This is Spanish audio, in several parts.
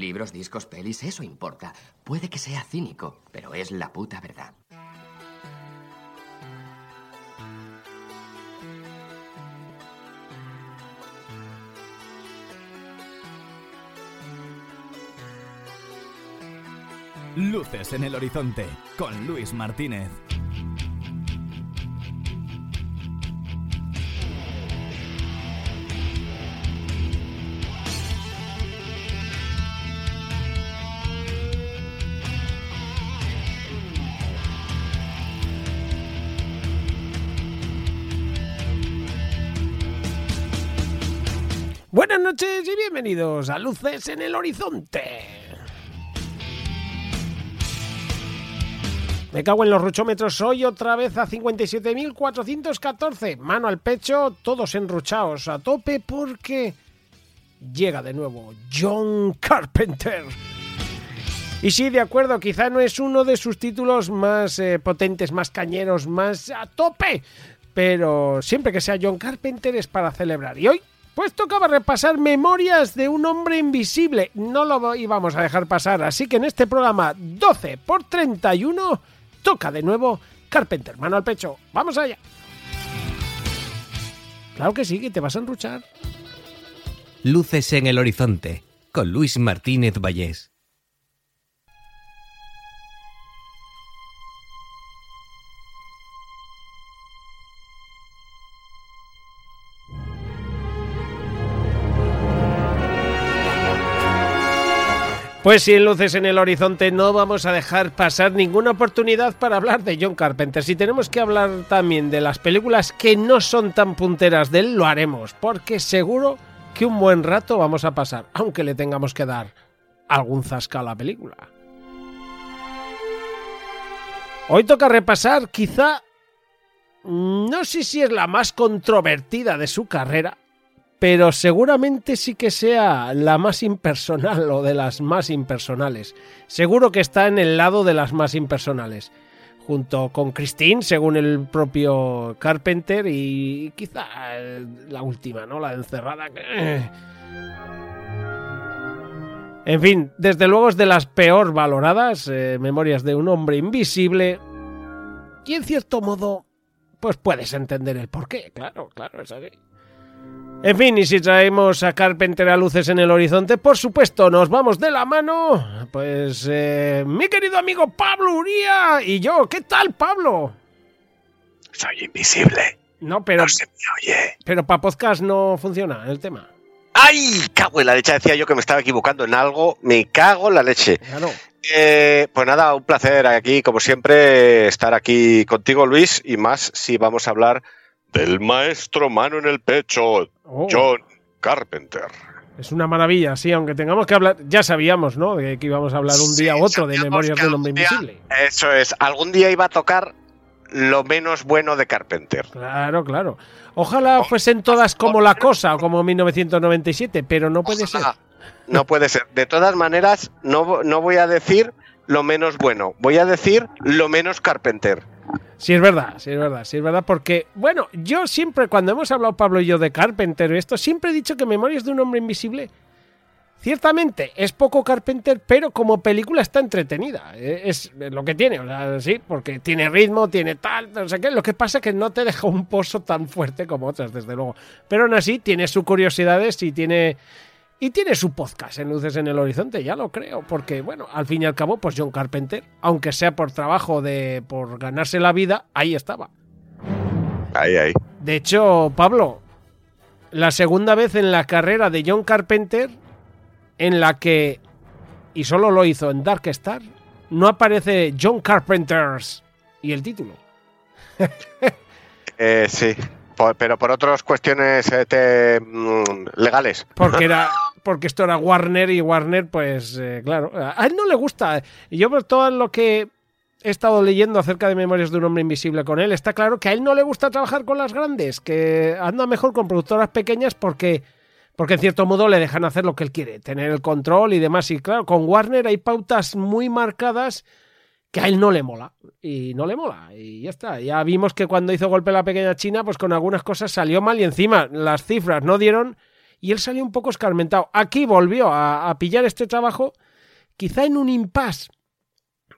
Libros, discos, pelis, eso importa. Puede que sea cínico, pero es la puta verdad. Luces en el horizonte con Luis Martínez. Buenas noches y bienvenidos a Luces en el Horizonte. Me cago en los ruchómetros hoy otra vez a 57.414. Mano al pecho, todos enruchados a tope porque llega de nuevo John Carpenter. Y sí, de acuerdo, quizá no es uno de sus títulos más eh, potentes, más cañeros, más a tope. Pero siempre que sea John Carpenter es para celebrar. Y hoy pues tocaba repasar Memorias de un hombre invisible. No lo íbamos a dejar pasar, así que en este programa 12 por 31 toca de nuevo Carpenter, mano al pecho. ¡Vamos allá! Claro que sí, que te vas a enruchar. Luces en el horizonte, con Luis Martínez Vallés. Pues sin luces en el horizonte no vamos a dejar pasar ninguna oportunidad para hablar de John Carpenter. Si tenemos que hablar también de las películas que no son tan punteras de él, lo haremos, porque seguro que un buen rato vamos a pasar, aunque le tengamos que dar algún zasca a la película. Hoy toca repasar quizá, no sé si es la más controvertida de su carrera, pero seguramente sí que sea la más impersonal o de las más impersonales. Seguro que está en el lado de las más impersonales. Junto con Christine, según el propio Carpenter, y quizá la última, ¿no? La encerrada. En fin, desde luego es de las peor valoradas, eh, Memorias de un hombre invisible. Y en cierto modo, pues puedes entender el porqué, claro, claro, es así. En fin, y si traemos a Carpenter a luces en el horizonte, por supuesto, nos vamos de la mano. Pues, eh, mi querido amigo Pablo Uría y yo. ¿Qué tal, Pablo? Soy invisible. No, pero. No se me oye. Pero para podcast no funciona el tema. ¡Ay! Cago en la leche. Decía yo que me estaba equivocando en algo. Me cago en la leche. Claro. Eh, pues nada, un placer aquí, como siempre, estar aquí contigo, Luis, y más si vamos a hablar del maestro mano en el pecho, Oh. John Carpenter. Es una maravilla, sí, aunque tengamos que hablar. Ya sabíamos, ¿no? De que íbamos a hablar un día u otro de Memorias de un hombre día- invisible. Eso es, algún día iba a tocar lo menos bueno de Carpenter. Claro, claro. Ojalá fuesen todas como La Cosa o como 1997, pero no puede ser. No puede ser. De todas maneras, no, no voy a decir lo menos bueno, voy a decir lo menos Carpenter. Sí, es verdad, sí, es verdad, sí, es verdad, porque, bueno, yo siempre, cuando hemos hablado Pablo y yo de Carpenter y esto, siempre he dicho que Memorias de un hombre invisible, ciertamente es poco Carpenter, pero como película está entretenida, eh, es lo que tiene, o sea, sí, porque tiene ritmo, tiene tal, no sé qué, lo que pasa es que no te deja un pozo tan fuerte como otras, desde luego, pero aún así tiene sus curiosidades y tiene... Y tiene su podcast en Luces en el Horizonte, ya lo creo, porque, bueno, al fin y al cabo, pues John Carpenter, aunque sea por trabajo de por ganarse la vida, ahí estaba. Ahí, ahí. De hecho, Pablo, la segunda vez en la carrera de John Carpenter en la que, y solo lo hizo en Dark Star, no aparece John Carpenters y el título. Eh, sí, por- pero por otras cuestiones eh, te- mm, legales. Porque era, porque esto era Warner y Warner, pues eh, claro, a él no le gusta. Yo por todo lo que he estado leyendo acerca de Memorias de un hombre invisible con él, está claro que a él no le gusta trabajar con las grandes, que anda mejor con productoras pequeñas porque porque en cierto modo le dejan hacer lo que él quiere, tener el control y demás. Y claro, con Warner hay pautas muy marcadas que a él no le mola. Y no le mola. Y ya está. Ya vimos que cuando hizo golpe la pequeña China, pues con algunas cosas salió mal y encima las cifras no dieron y él salió un poco escarmentado. Aquí volvió a, pillar este trabajo, quizá en un impasse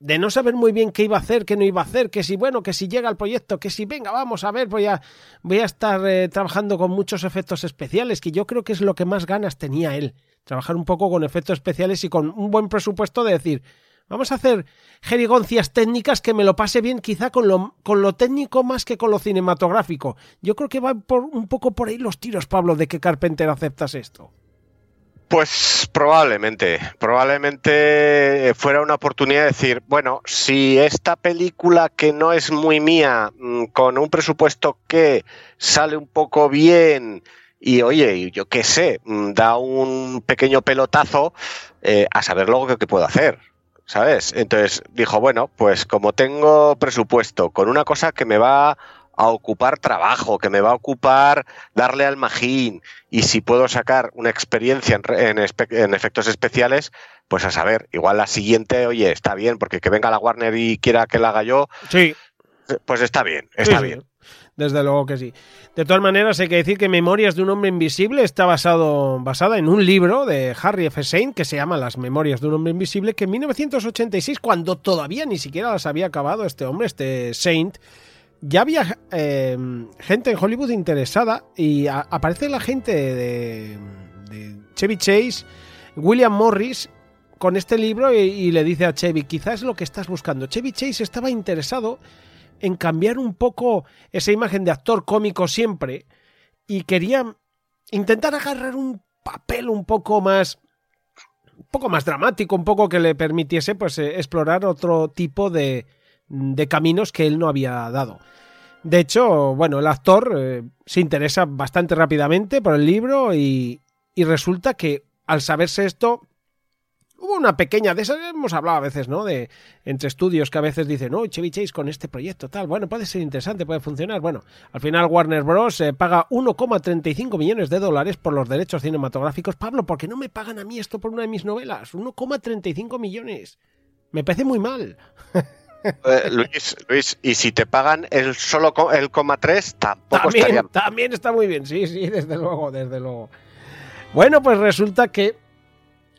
de no saber muy bien qué iba a hacer, qué no iba a hacer, que si bueno, que si llega el proyecto, que si venga, vamos a ver, voy a, voy a estar eh, trabajando con muchos efectos especiales, que yo creo que es lo que más ganas tenía él, trabajar un poco con efectos especiales y con un buen presupuesto de decir, vamos a hacer jerigoncias técnicas que me lo pase bien quizá con lo, con lo técnico más que con lo cinematográfico. Yo creo que va por, un poco por ahí los tiros, Pablo, de que Carpenter aceptas esto. Pues probablemente, probablemente fuera una oportunidad de decir, bueno, si esta película que no es muy mía, mm, con un presupuesto que sale un poco bien y oye, yo qué sé, mm, da un pequeño pelotazo, eh, a saber luego qué puedo hacer. ¿Sabes? Entonces dijo, bueno, pues como tengo presupuesto con una cosa que me va a ocupar trabajo, que me va a ocupar darle al magín y si puedo sacar una experiencia en, efectos especiales, pues a saber, igual la siguiente, oye, está bien, porque que venga la Warner y quiera que la haga yo, sí. Pues está bien, está bien. Desde luego que sí. De todas maneras, hay que decir que Memorias de un hombre invisible está basado, basada en un libro de Harry F. Saint que se llama Las Memorias de un hombre invisible, que en 1986, cuando todavía ni siquiera las había acabado este hombre, este Saint, ya había eh, gente en Hollywood interesada y aparece la gente de, Chevy Chase, William Morris, con este libro y, le dice a Chevy, quizás es lo que estás buscando. Chevy Chase estaba interesado en cambiar un poco esa imagen de actor cómico siempre y quería intentar agarrar un papel un poco más un poco más dramático, un poco que le permitiese pues eh, explorar otro tipo de, de caminos que él no había dado. De hecho, bueno, el actor eh, se interesa bastante rápidamente por el libro y, y, resulta que al saberse esto, hubo una pequeña, de esas hemos hablado a veces, ¿no? De entre estudios que a veces dicen, no, Chevy Chase con este proyecto, tal, bueno, puede ser interesante, puede funcionar. Bueno, al final Warner Bros. Eh, paga 1,35 millones de dólares por los derechos cinematográficos. Pablo, ¿por qué no me pagan a mí esto por una de mis novelas? 1,35 millones. Me parece muy mal. Eh, Luis, Luis, y si te pagan el solo el coma 3, tampoco también, estaría... También está muy bien, sí, sí, desde luego, desde luego. Bueno, pues resulta que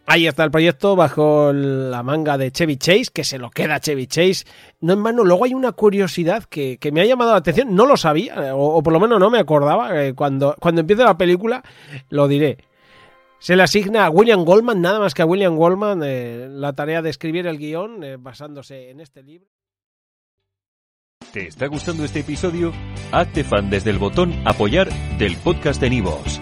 ahí está el proyecto bajo la manga de Chevy Chase, que se lo queda Chevy Chase. No, en mano, luego hay una curiosidad que, que, me ha llamado la atención, no lo sabía, o, por lo menos no me acordaba, eh, cuando, cuando empiece la película lo diré. Se le asigna a William Goldman, nada más que a William Goldman, eh, la tarea de escribir el guion eh, basándose en este libro. ¿Te está gustando este episodio? Hazte fan desde el botón Apoyar del podcast de Nivos.